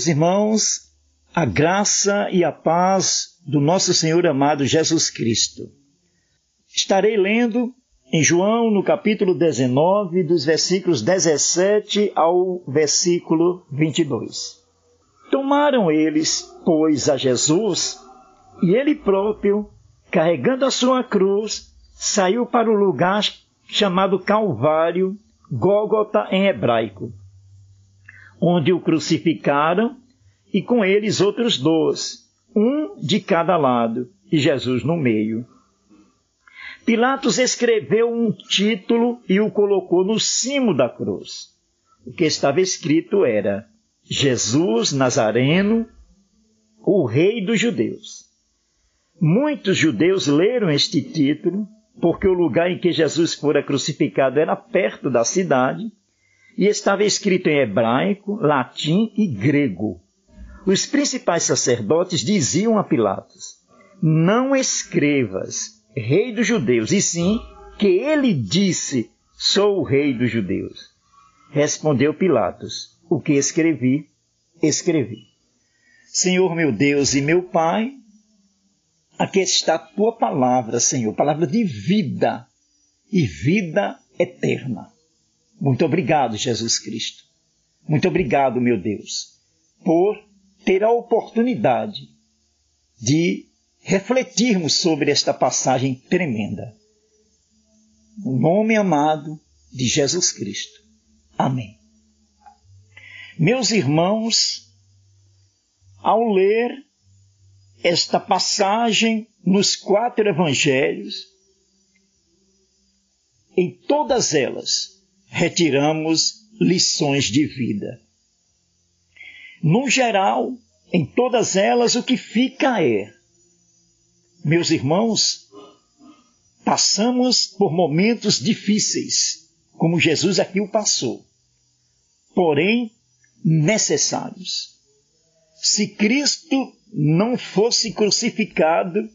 Meus irmãos, a graça e a paz do nosso Senhor amado Jesus Cristo. Estarei lendo em João, no capítulo 19, dos versículos 17 ao versículo 22. Tomaram eles, pois, a Jesus, e ele próprio, carregando a sua cruz, saiu para o lugar chamado Calvário, Gólgota em hebraico, onde o crucificaram e com eles outros dois, um de cada lado, e Jesus no meio. Pilatos escreveu um título e o colocou no cimo da cruz. O que estava escrito era: Jesus Nazareno, o Rei dos Judeus. Muitos judeus leram este título porque o lugar em que Jesus fora crucificado era perto da cidade e estava escrito em hebraico, latim e grego. Os principais sacerdotes diziam a Pilatos: Não escrevas rei dos judeus, e sim que ele disse: Sou o rei dos judeus. Respondeu Pilatos: O que escrevi, escrevi. Senhor meu Deus e meu Pai, aqui está a tua palavra, Senhor, palavra de vida e vida eterna. Muito obrigado, Jesus Cristo. Muito obrigado, meu Deus, por ter a oportunidade de refletirmos sobre esta passagem tremenda. No nome amado de Jesus Cristo. Amém. Meus irmãos, ao ler esta passagem nos quatro evangelhos, em todas elas retiramos lições de vida. No geral, em todas elas, o que fica é meus irmãos, passamos por momentos difíceis, como Jesus aqui o passou, porém necessários. Se Cristo não fosse crucificado,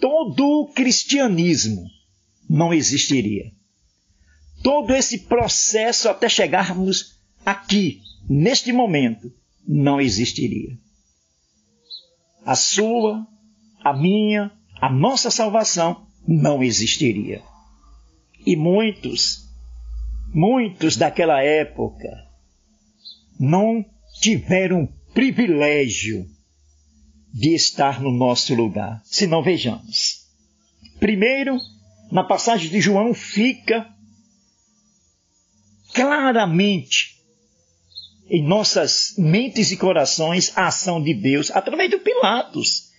todo o cristianismo não existiria. Todo esse processo até chegarmos aqui, neste momento, não existiria a sua, a minha, a nossa salvação não existiria. E muitos, muitos daquela época não tiveram privilégio de estar no nosso lugar. Se não vejamos. Primeiro, na passagem de João fica claramente em nossas mentes e corações a ação de Deus através de Pilatos.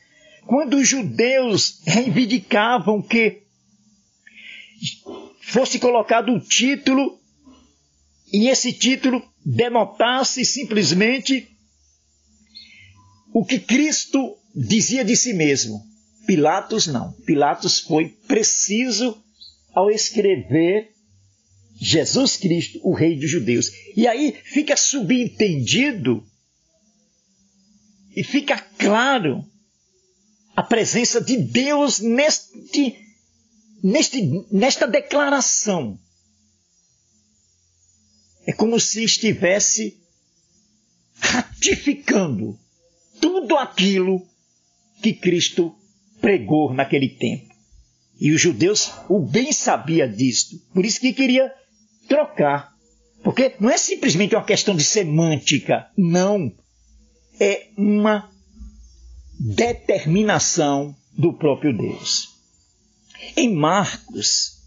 Quando os judeus reivindicavam que fosse colocado o título e esse título denotasse simplesmente o que Cristo dizia de si mesmo. Pilatos não. Pilatos foi preciso ao escrever Jesus Cristo, o Rei dos Judeus. E aí fica subentendido e fica claro a presença de Deus neste, neste, nesta declaração. É como se estivesse ratificando tudo aquilo que Cristo pregou naquele tempo. E os judeus o bem sabia disto, por isso que queria trocar. Porque não é simplesmente uma questão de semântica, não. É uma determinação do próprio Deus. Em Marcos,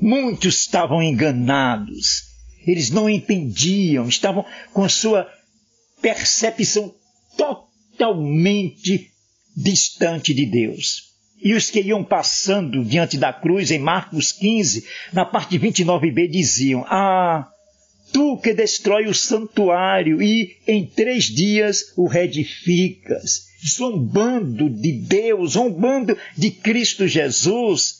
muitos estavam enganados, eles não entendiam, estavam com a sua percepção totalmente distante de Deus. E os que iam passando diante da cruz, em Marcos 15, na parte 29b, diziam: Ah, tu que destrói o santuário e em três dias o reedificas, zombando de Deus, zombando de Cristo Jesus.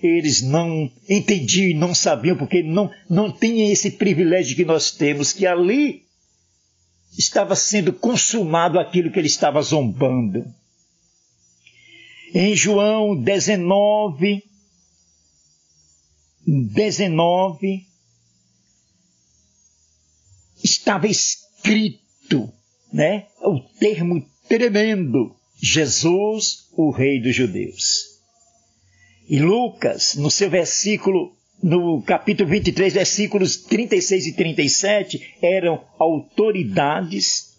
Eles não entendiam e não sabiam, porque não, não tinham esse privilégio que nós temos, que ali estava sendo consumado aquilo que ele estava zombando. Em João 19, 19, estava escrito, né? O termo tremendo, Jesus, o Rei dos Judeus. E Lucas, no seu versículo, no capítulo 23, versículos 36 e 37, eram autoridades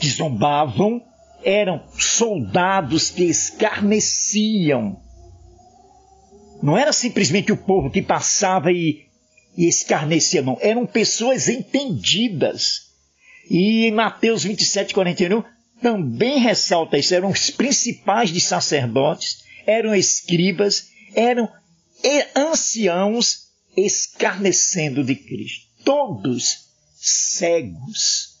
que zombavam, eram soldados que escarneciam. Não era simplesmente o povo que passava e, e escarnecia, não. Eram pessoas entendidas. E em Mateus 27, 41, também ressalta isso. Eram os principais de sacerdotes, eram escribas, eram anciãos escarnecendo de Cristo. Todos cegos.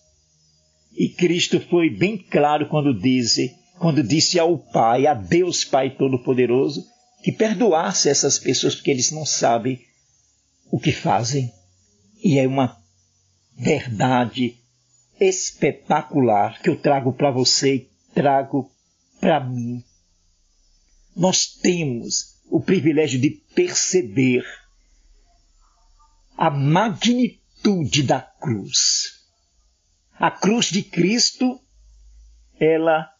E Cristo foi bem claro quando disse, quando disse ao Pai, a Deus Pai Todo-Poderoso, que perdoasse essas pessoas porque eles não sabem o que fazem. E é uma verdade espetacular que eu trago para você e trago para mim. Nós temos o privilégio de perceber a magnitude da cruz. A cruz de Cristo, ela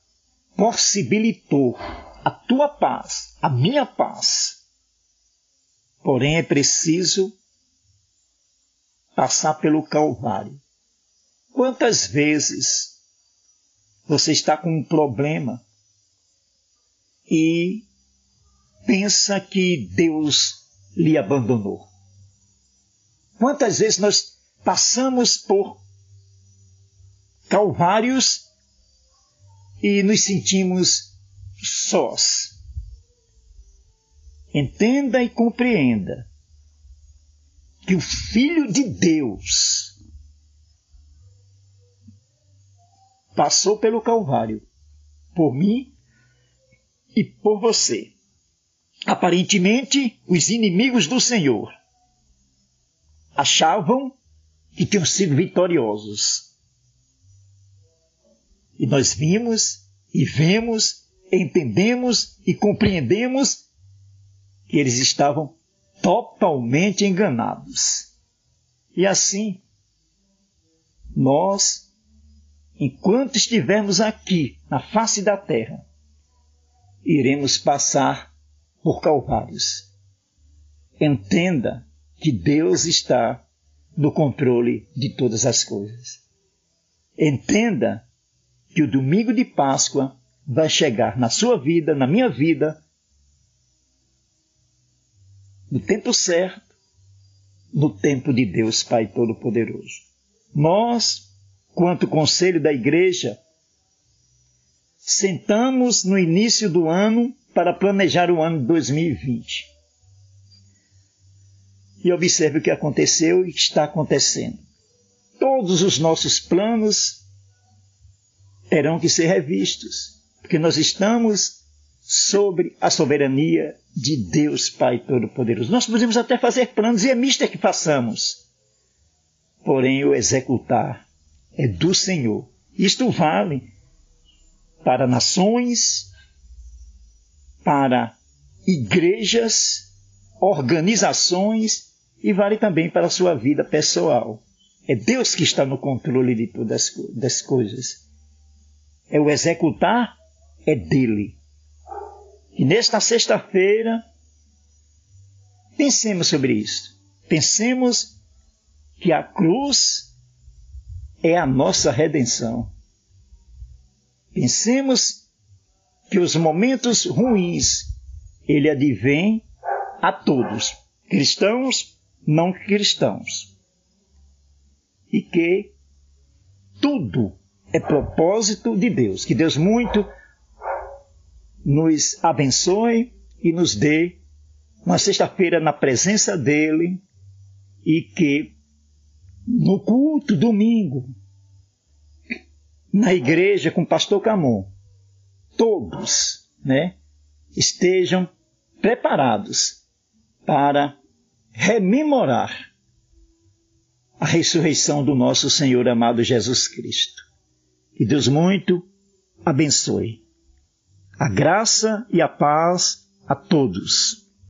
possibilitou a tua paz, a minha paz. Porém, é preciso passar pelo Calvário. Quantas vezes você está com um problema e pensa que Deus lhe abandonou? Quantas vezes nós passamos por calvários e nos sentimos sós? Entenda e compreenda que o Filho de Deus passou pelo Calvário, por mim e por você. Aparentemente, os inimigos do Senhor achavam que tinham sido vitoriosos. E nós vimos e vemos, entendemos e compreendemos que eles estavam totalmente enganados. E assim, nós enquanto estivermos aqui na face da terra, iremos passar por calvários. Entenda que Deus está no controle de todas as coisas. Entenda que o domingo de Páscoa vai chegar na sua vida, na minha vida, no tempo certo, no tempo de Deus Pai Todo-Poderoso. Nós quanto conselho da igreja, sentamos no início do ano para planejar o ano 2020. E observe o que aconteceu e está acontecendo. Todos os nossos planos terão que ser revistos, porque nós estamos sobre a soberania de Deus Pai Todo-Poderoso. Nós podemos até fazer planos e é mister que façamos, porém o executar é do Senhor. Isto vale para nações, para igrejas, organizações e vale também para a sua vida pessoal. É Deus que está no controle de todas as coisas. É o executar, é dele. E nesta sexta-feira, pensemos sobre isso. Pensemos que a cruz é a nossa redenção. Pensemos que os momentos ruins ele advém a todos, cristãos, não cristãos. E que tudo é propósito de Deus. Que Deus muito nos abençoe e nos dê uma sexta-feira na presença dele e que no culto, domingo, na igreja com o pastor Camon, todos, né, estejam preparados para rememorar a ressurreição do nosso Senhor amado Jesus Cristo. Que Deus muito abençoe. A graça e a paz a todos.